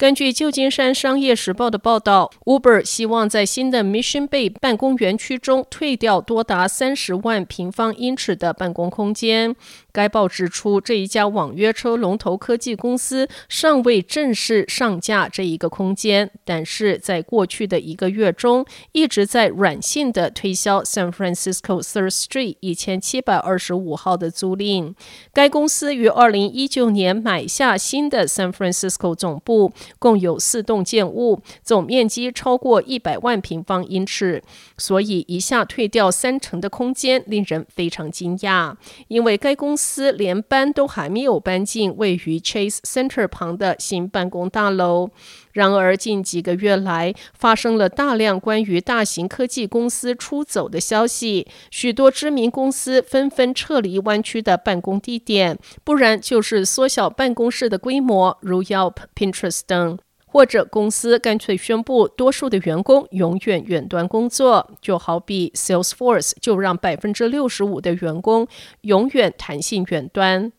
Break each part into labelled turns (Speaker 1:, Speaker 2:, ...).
Speaker 1: 根据旧金山商业时报的报道，Uber 希望在新的 Mission Bay 办公园区中退掉多达三十万平方英尺的办公空间。该报指出，这一家网约车龙头科技公司尚未正式上架这一个空间，但是在过去的一个月中，一直在软性的推销 San Francisco Third Street 一千七百二十五号的租赁。该公司于二零一九年买下新的 San Francisco 总部，共有四栋建物，总面积超过一百万平方英尺，所以一下退掉三成的空间，令人非常惊讶，因为该公。司连搬都还没有搬进位于 Chase Center 旁的新办公大楼。然而，近几个月来发生了大量关于大型科技公司出走的消息，许多知名公司纷纷撤离湾区的办公地点，不然就是缩小办公室的规模，如 Yelp、Pinterest 等。或者公司干脆宣布，多数的员工永远远端工作，就好比 Salesforce 就让百分之六十五的员工永远弹性远端。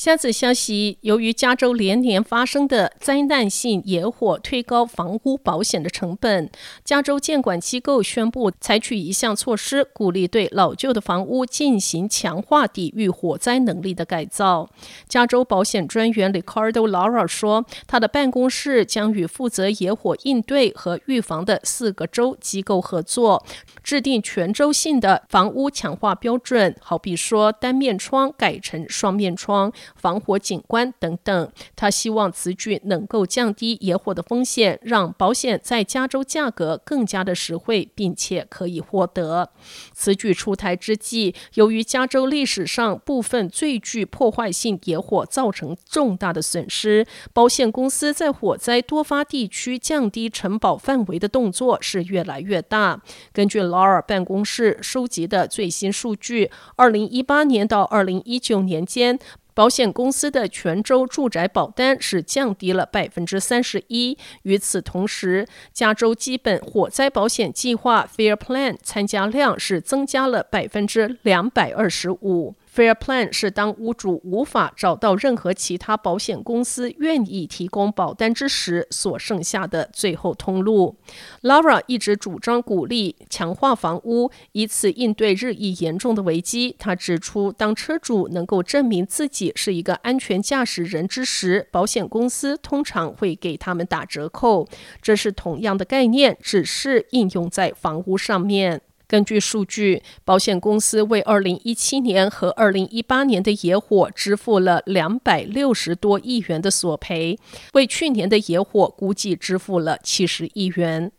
Speaker 1: 下次消息，由于加州连年发生的灾难性野火推高房屋保险的成本，加州监管机构宣布采取一项措施，鼓励对老旧的房屋进行强化抵御火灾能力的改造。加州保险专员 Ricardo Lara 说，他的办公室将与负责野火应对和预防的四个州机构合作，制定全州性的房屋强化标准，好比说单面窗改成双面窗。防火景观等等，他希望此举能够降低野火的风险，让保险在加州价格更加的实惠，并且可以获得。此举出台之际，由于加州历史上部分最具破坏性野火造成重大的损失，保险公司在火灾多发地区降低承保范围的动作是越来越大。根据劳尔办公室收集的最新数据，二零一八年到二零一九年间，保险公司的全州住宅保单是降低了百分之三十一。与此同时，加州基本火灾保险计划 Fair Plan 参加量是增加了百分之两百二十五。Fair Plan 是当屋主无法找到任何其他保险公司愿意提供保单之时所剩下的最后通路。Laura 一直主张鼓励强化房屋，以此应对日益严重的危机。他指出，当车主能够证明自己是一个安全驾驶人之时，保险公司通常会给他们打折扣。这是同样的概念，只是应用在房屋上面。根据数据，保险公司为二零一七年和二零一八年的野火支付了两百六十多亿元的索赔，为去年的野火估计支付了七十亿元。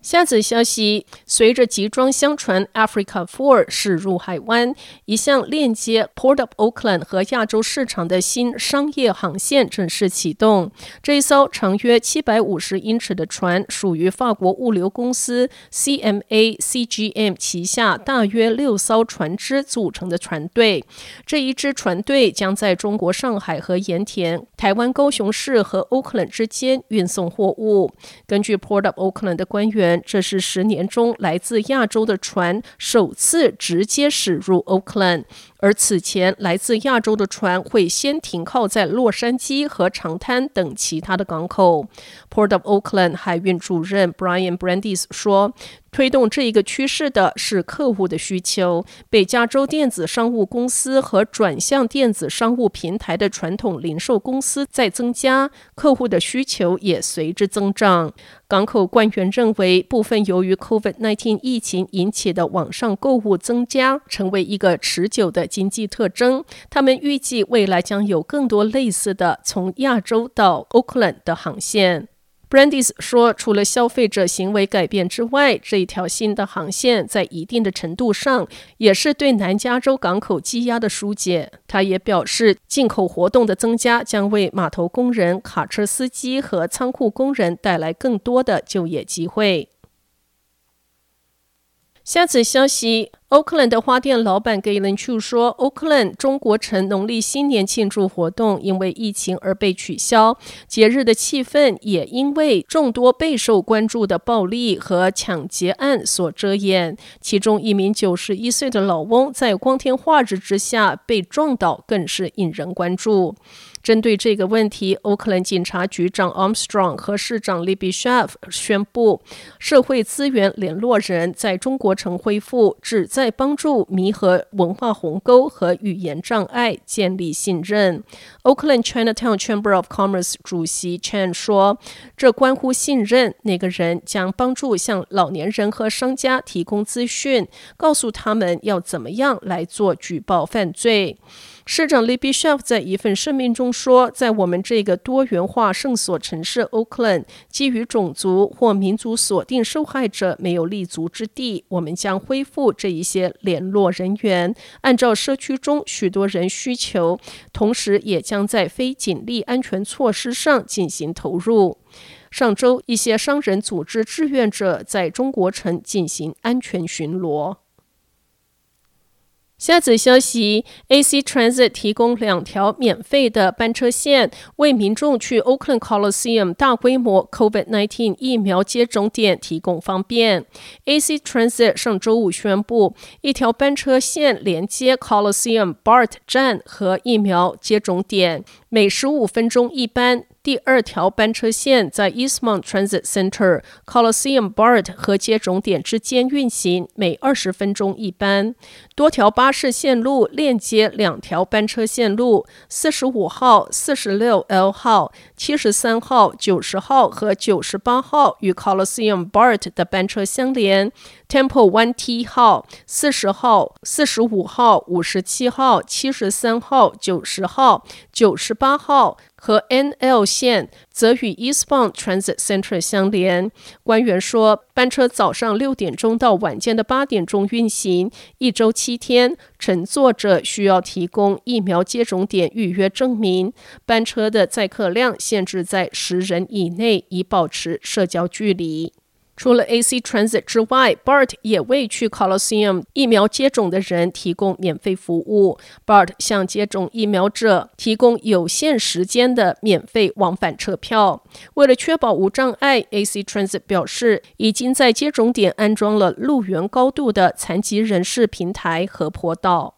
Speaker 1: 下则消息，随着集装箱船 Africa Four 驶入海湾，一项链接 Port of Oakland 和亚洲市场的新商业航线正式启动。这一艘长约七百五十英尺的船属于法国物流公司 CMA CGM 旗下大约六艘船只组成的船队。这一支船队将在中国上海和盐田、台湾高雄市和 Oakland 之间运送货物。根据 Port of Oakland 的官员。这是十年中来自亚洲的船首次直接驶入 Oakland。而此前来自亚洲的船会先停靠在洛杉矶和长滩等其他的港口。Port of Oakland 海运主任 Brian Brandis 说：“推动这一个趋势的是客户的需求。北加州电子商务公司和转向电子商务平台的传统零售公司在增加，客户的需求也随之增长。”港口官员认为，部分由于 COVID-19 疫情引起的网上购物增加，成为一个持久的。经济特征，他们预计未来将有更多类似的从亚洲到 Oakland 的航线。Brandis 说，除了消费者行为改变之外，这一条新的航线在一定的程度上也是对南加州港口积压的疏解。他也表示，进口活动的增加将为码头工人、卡车司机和仓库工人带来更多的就业机会。下次消息。奥克兰的花店老板 Galen Chu 说：“奥克兰中国城农历新年庆祝活动因为疫情而被取消，节日的气氛也因为众多备受关注的暴力和抢劫案所遮掩。其中一名九十一岁的老翁在光天化日之下被撞倒，更是引人关注。”针对这个问题，奥克兰警察局长 Armstrong 和市长 Libby Schaaf 宣布，社会资源联络人在中国城恢复，旨在帮助弥合文化鸿沟和语言障碍，建立信任。奥克兰 Chinatown Chamber of Commerce 主席 Chan 说：“这关乎信任。那个人将帮助向老年人和商家提供资讯，告诉他们要怎么样来做举报犯罪。”市长 Libby Schaaf 在一份声明中说：“在我们这个多元化圣所城市 Oakland，基于种族或民族锁定受害者没有立足之地，我们将恢复这一些联络人员，按照社区中许多人需求，同时也将在非警力安全措施上进行投入。上周，一些商人组织志愿者在中国城进行安全巡逻。”下则消息：AC Transit 提供两条免费的班车线，为民众去 Oakland Coliseum 大规模 COVID-19 疫苗接种点提供方便。AC Transit 上周五宣布，一条班车线连接 Coliseum BART 站和疫苗接种点，每十五分钟一班。第二条班车线在 Eastmont Transit Center、Coliseum BART 和接种点之间运行，每二十分钟一班。多条巴士线路链接两条班车线路：四十五号、四十六 L 号、七十三号、九十号和九十八号与 Coliseum BART 的班车相连。Temple One T 号、四十号、四十五号、五十七号、七十三号、九十号、九十八号和 NL 线则与 Eastbound Transit Center 相连。官员说，班车早上六点钟到晚间的八点钟运行，一周七天。乘坐者需要提供疫苗接种点预约证明。班车的载客量限制在十人以内，以保持社交距离。除了 AC Transit 之外，BART 也为去 Coliseum 疫苗接种的人提供免费服务。BART 向接种疫苗者提供有限时间的免费往返车票。为了确保无障碍，AC Transit 表示已经在接种点安装了路缘高度的残疾人士平台和坡道。